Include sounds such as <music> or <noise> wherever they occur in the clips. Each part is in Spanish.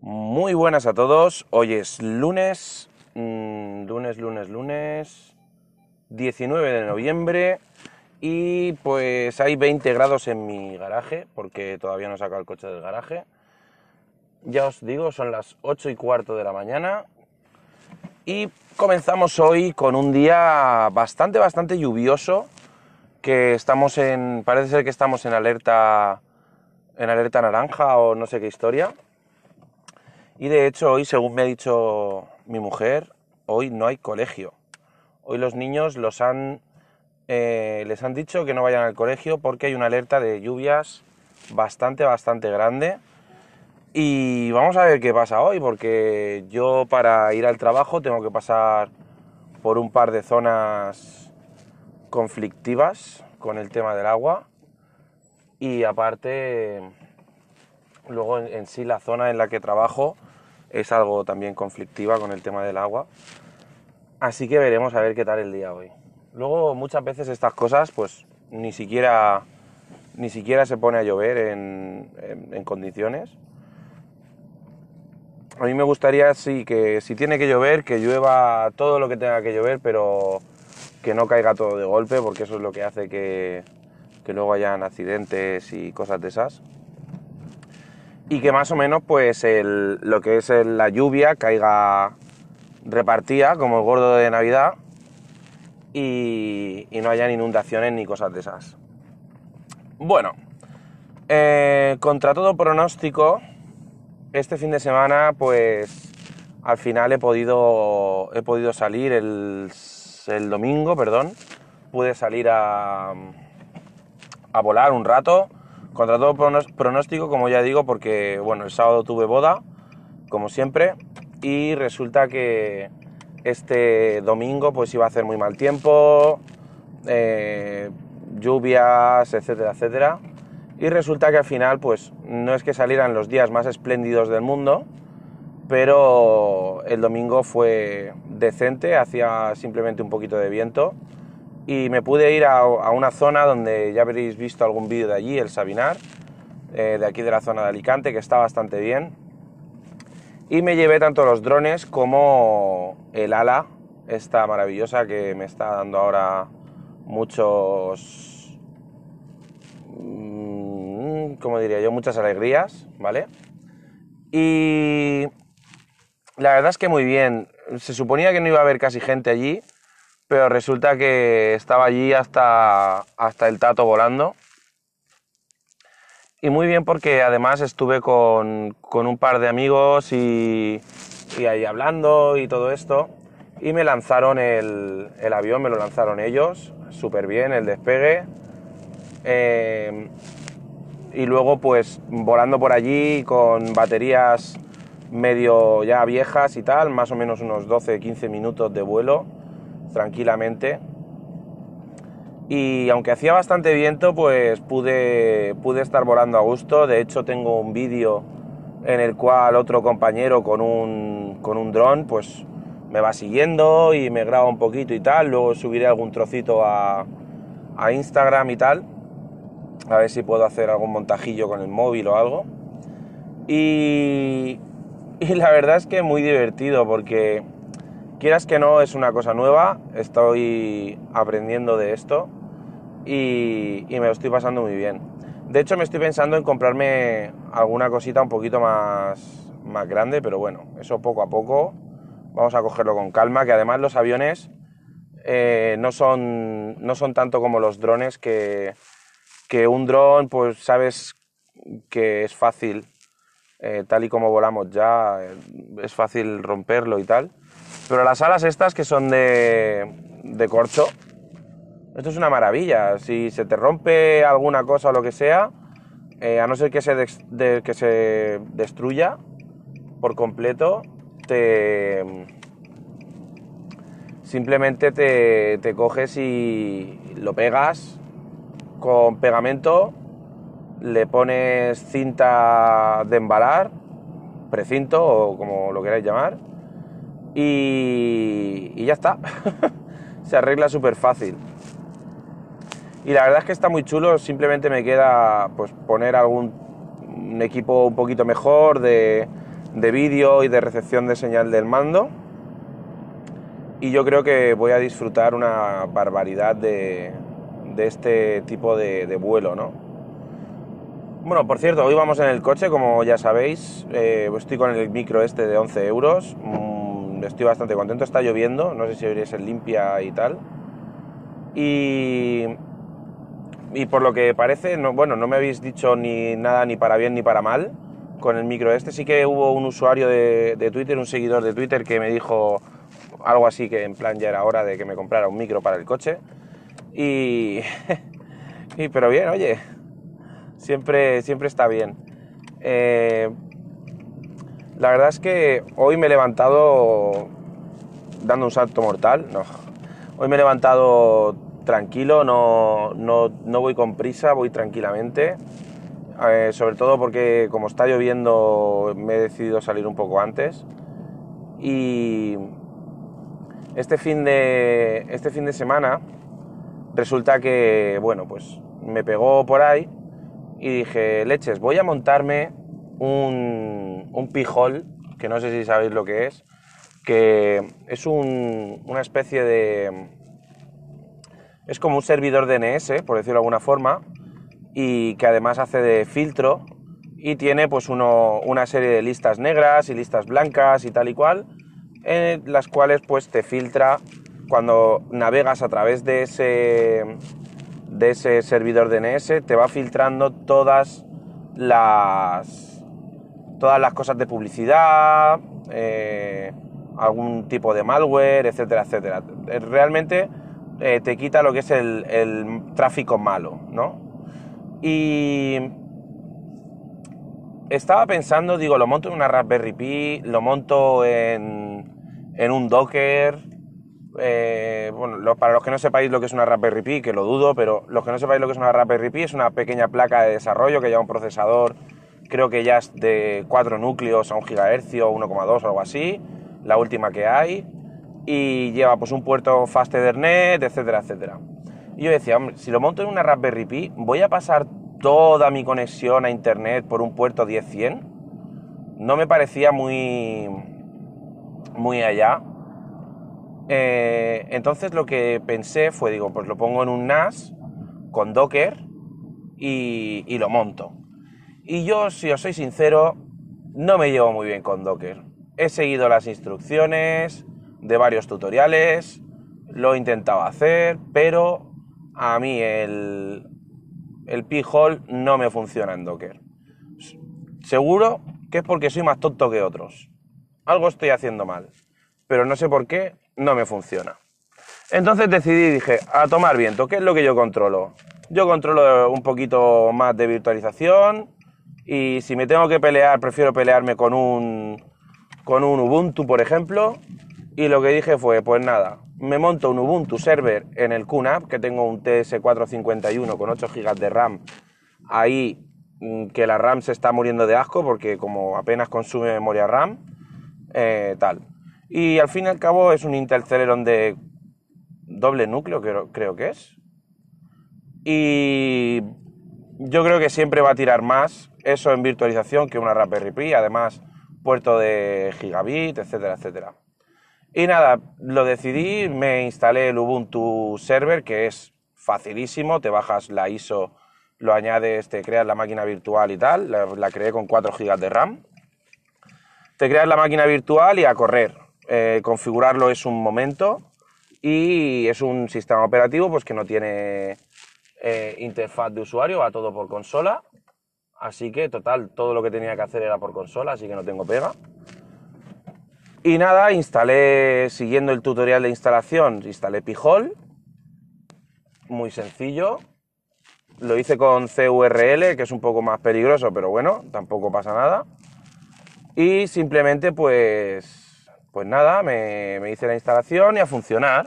Muy buenas a todos. Hoy es lunes, mm, lunes, lunes, lunes, 19 de noviembre y pues hay 20 grados en mi garaje porque todavía no he sacado el coche del garaje. Ya os digo, son las 8 y cuarto de la mañana y comenzamos hoy con un día bastante, bastante lluvioso que estamos en, parece ser que estamos en alerta, en alerta naranja o no sé qué historia. Y de hecho hoy, según me ha dicho mi mujer, hoy no hay colegio. Hoy los niños los han, eh, les han dicho que no vayan al colegio porque hay una alerta de lluvias bastante, bastante grande. Y vamos a ver qué pasa hoy, porque yo para ir al trabajo tengo que pasar por un par de zonas conflictivas con el tema del agua. Y aparte, luego en, en sí la zona en la que trabajo es algo también conflictiva con el tema del agua. Así que veremos a ver qué tal el día hoy. Luego muchas veces estas cosas pues ni siquiera, ni siquiera se pone a llover en, en, en condiciones. A mí me gustaría sí que si tiene que llover, que llueva todo lo que tenga que llover, pero que no caiga todo de golpe, porque eso es lo que hace que, que luego hayan accidentes y cosas de esas y que más o menos pues lo que es la lluvia caiga repartida como el gordo de Navidad y, y no hayan inundaciones ni cosas de esas. Bueno, eh, contra todo pronóstico, este fin de semana pues al final he podido, he podido salir el, el domingo, perdón, pude salir a, a volar un rato contra todo pronóstico, como ya digo, porque bueno, el sábado tuve boda, como siempre, y resulta que este domingo pues iba a hacer muy mal tiempo, eh, lluvias, etcétera, etcétera. Y resulta que al final pues no es que salieran los días más espléndidos del mundo, pero el domingo fue decente, hacía simplemente un poquito de viento y me pude ir a, una zona donde ya habréis visto algún vídeo de allí, el Sabinar, eh, de aquí de la zona de Alicante, que está bastante bien. Y me llevé tanto los drones como el ala, esta maravillosa que me está dando ahora muchos, mmm, como diría yo, muchas alegrías, ¿vale? Y la verdad es que muy bien. Se suponía que no iba a haber casi gente allí, pero resulta que estaba allí hasta, hasta el tato volando. Y muy bien porque además estuve con, con un par de amigos y, y, ahí hablando y todo esto. Y me lanzaron el, el avión, me lo lanzaron ellos, súper bien el despegue. Eh, y luego pues volando por allí con baterías medio ya viejas y tal, más o menos unos 12-15 minutos de vuelo tranquilamente. Y aunque hacía bastante viento, pues pude, pude estar volando a gusto. De hecho, tengo un vídeo en el cual otro compañero con un, con un dron, pues me va siguiendo y me graba un poquito y tal. Luego subiré algún trocito a, a Instagram y tal. A ver si puedo hacer algún montajillo con el móvil o algo. Y, y la verdad es que muy divertido porque quieras que no, es una cosa nueva, estoy aprendiendo de esto y, me lo estoy pasando muy bien. De hecho, me estoy pensando en comprarme alguna cosita un poquito más, más grande, pero bueno, eso poco a poco. Vamos a cogerlo con calma, que además los aviones eh, no, son, no son tanto como los drones, que, que un dron, pues sabes que es fácil, eh, tal y como volamos ya, eh, es fácil romperlo y tal. Pero las alas estas que son de, de corcho, esto es una maravilla. Si se te rompe alguna cosa o lo que sea, eh, a no ser que se, que se destruya por completo, te simplemente te, te, coges y lo pegas con pegamento, le pones cinta de embalar, precinto o como lo queráis llamar, y, ya está. <laughs> se arregla súper fácil. Y la verdad es que está muy chulo, simplemente me queda pues poner algún un equipo un poquito mejor de, de vídeo y de recepción de señal del mando. Y yo creo que voy a disfrutar una barbaridad de, de este tipo de, de, vuelo, ¿no? Bueno, por cierto, hoy vamos en el coche, como ya sabéis. Eh, estoy con el micro este de 11 euros. Mm, estoy bastante contento. Está lloviendo, no sé si oiréis el limpia y tal. Y, y por lo que parece, no, bueno, no me habéis dicho ni nada ni para bien ni para mal con el micro este. Sí que hubo un usuario de, Twitter, un seguidor de Twitter que me dijo algo así que en plan ya era hora de que me comprara un micro para el coche. Y, <laughs> y pero bien, oye, siempre, siempre está bien. Eh, la verdad es que hoy me he levantado dando un salto mortal. Hoy me he levantado tranquilo, no, no, no voy con prisa, voy tranquilamente. Eh, sobre todo porque como está lloviendo me he decidido salir un poco antes. Y este fin de, este fin de semana resulta que, bueno, pues me pegó por ahí y dije, leches, voy a montarme un, un pijol, que no sé si sabéis lo que es, que es un, una especie de... Es como un servidor DNS, por decirlo de alguna forma, y que además hace de filtro y tiene pues uno, una serie de listas negras y listas blancas y tal y cual, en las cuales pues te filtra cuando navegas a través de ese, de ese servidor DNS, te va filtrando todas las, todas las cosas de publicidad, eh, algún tipo de malware, etcétera, etcétera. Realmente eh, te quita lo que es el, tráfico malo, ¿no? Y estaba pensando, digo, lo monto en una Raspberry Pi, lo monto en, en un Docker. Eh, bueno, para los que no sepáis lo que es una Raspberry Pi, que lo dudo, pero los que no sepáis lo que es una Raspberry Pi, es una pequeña placa de desarrollo que lleva un procesador, creo que ya es de 4 núcleos a 1 GHz o 1,2 o algo así, la última que hay, y lleva pues un puerto Fast Ethernet, etcétera, etcétera. Y yo decía, hombre, si lo monto en una Raspberry Pi, voy a pasar toda mi conexión a internet por un puerto 10-100. No me parecía muy, muy allá. Eh, entonces lo que pensé fue, digo, pues lo pongo en un NAS con Docker y, y lo monto. Y yo, si os soy sincero, no me llevo muy bien con Docker. He seguido las instrucciones de varios tutoriales, lo he intentado hacer, pero a mí el, el P-Hole no me funciona en Docker. Seguro que es porque soy más tonto que otros. Algo estoy haciendo mal, pero no sé por qué no me funciona. Entonces decidí dije, a tomar viento, ¿qué es lo que yo controlo? Yo controlo un poquito más de virtualización y si me tengo que pelear, prefiero pelearme con un, con un Ubuntu, por ejemplo. Y lo que dije fue, pues nada, me monto un Ubuntu server en el QNAP, que tengo un TS451 con 8 GB de RAM, ahí mm, que la RAM se está muriendo de asco porque como apenas consume memoria RAM, eh, tal. Y al fin y al cabo es un Intel Celeron de doble núcleo, creo, creo que es. Y yo creo que siempre va a tirar más eso en virtualización que una Raspberry Pi, además puerto de gigabit, etcétera, etcétera. Y nada, lo decidí, me instalé el Ubuntu Server, que es facilísimo, te bajas la ISO, lo añades, te creas la máquina virtual y tal, la, creé con 4 GB de RAM. Te creas la máquina virtual y a correr. Eh, configurarlo es un momento y es un sistema operativo pues que no tiene eh, interfaz de usuario, va todo por consola. Así que, total, todo lo que tenía que hacer era por consola, así que no tengo pega. Y nada, instalé, siguiendo el tutorial de instalación, instalé Pijol. Muy sencillo. Lo hice con CURL, que es un poco más peligroso, pero bueno, tampoco pasa nada. Y simplemente, pues, pues nada, me, hice la instalación y a funcionar.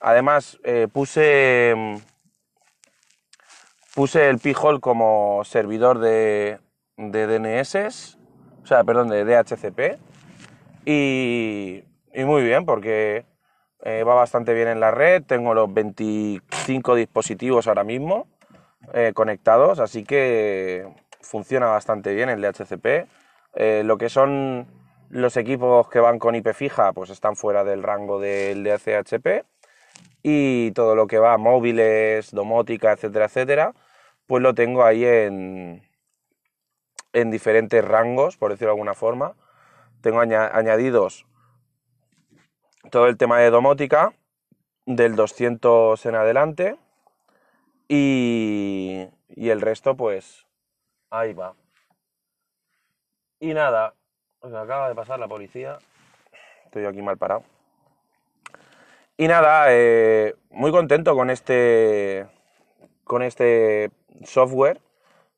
Además, eh, puse, puse el Pijol como servidor de, de DNS, o sea, perdón, de DHCP y, muy bien, porque eh, va bastante bien en la red. Tengo los 25 dispositivos ahora mismo eh, conectados, así que funciona bastante bien el DHCP. Eh, lo que son los equipos que van con IP fija, pues están fuera del rango del DHCP. Y todo lo que va, móviles, domótica, etcétera, etcétera, pues lo tengo ahí en, en diferentes rangos, por decirlo de alguna forma. Tengo añadidos todo el tema de domótica, del 200 en adelante, y, y el resto, pues, ahí va. Y nada, me acaba de pasar la policía. Estoy aquí mal parado. Y nada, eh, muy contento con este, con este software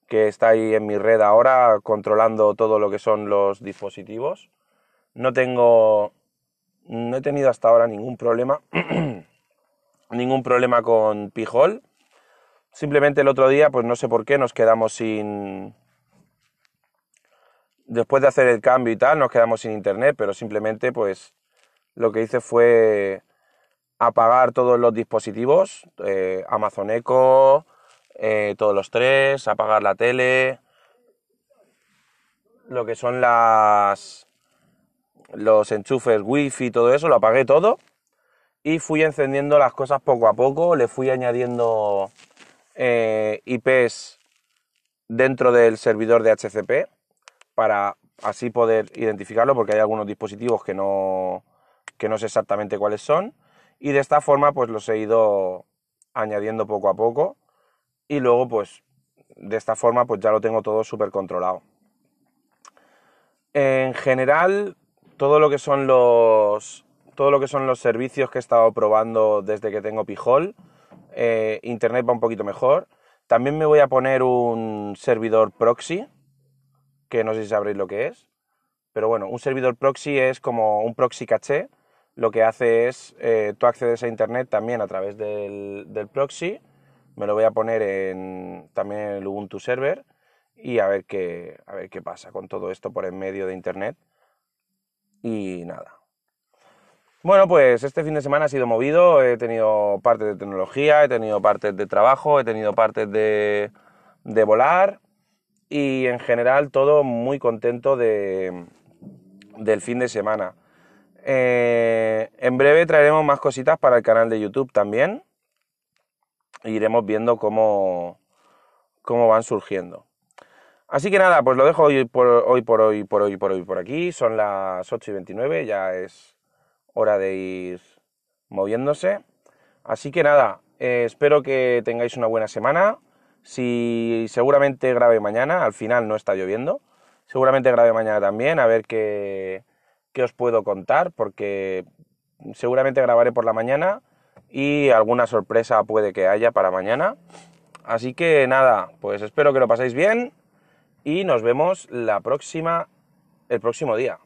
que está ahí en mi red ahora controlando todo lo que son los dispositivos. No tengo, no he tenido hasta ahora ningún problema, <clears throat> ningún problema con Pijol. Simplemente el otro día, pues no sé por qué, nos quedamos sin, después de hacer el cambio y tal, nos quedamos sin internet, pero simplemente pues lo que hice fue apagar todos los dispositivos, eh, Amazon Echo, eh, todos los tres, apagar la tele, lo que son las los enchufes wifi todo eso, lo apagué todo y fui encendiendo las cosas poco a poco, le fui añadiendo eh, IPs dentro del servidor de HCP para así poder identificarlo porque hay algunos dispositivos que no, que no sé exactamente cuáles son y de esta forma pues los he ido añadiendo poco a poco y luego pues de esta forma pues ya lo tengo todo súper controlado. En general todo lo que son los todo lo que son los servicios que he estado probando desde que tengo Pijol, eh, internet va un poquito mejor. También me voy a poner un servidor proxy que no sé si sabréis lo que es, pero bueno, un servidor proxy es como un proxy caché, lo que hace es, eh, tú accedes a Internet también a través del, proxy, me lo voy a poner en, también en el Ubuntu Server y a ver, qué, a ver qué pasa con todo esto por en medio de Internet. Y nada. Bueno, pues este fin de semana ha sido movido, he tenido partes de tecnología, he tenido partes de trabajo, he tenido partes de, de volar, y en general todo muy contento de, del fin de semana. Eh, en breve traeremos más cositas para el canal de YouTube también. iremos viendo cómo, cómo van surgiendo. Así que nada, pues lo dejo hoy por, hoy por hoy, por hoy, por hoy, por aquí. Son las 8 y 29, ya es hora de ir moviéndose. Así que nada, eh, espero que tengáis una buena semana. Si seguramente grabe mañana, al final no está lloviendo. Seguramente grabe mañana también, a ver qué, qué os puedo contar, porque seguramente grabaré por la mañana y alguna sorpresa puede que haya para mañana. Así que nada, pues espero que lo paséis bien y nos vemos la próxima, el próximo día.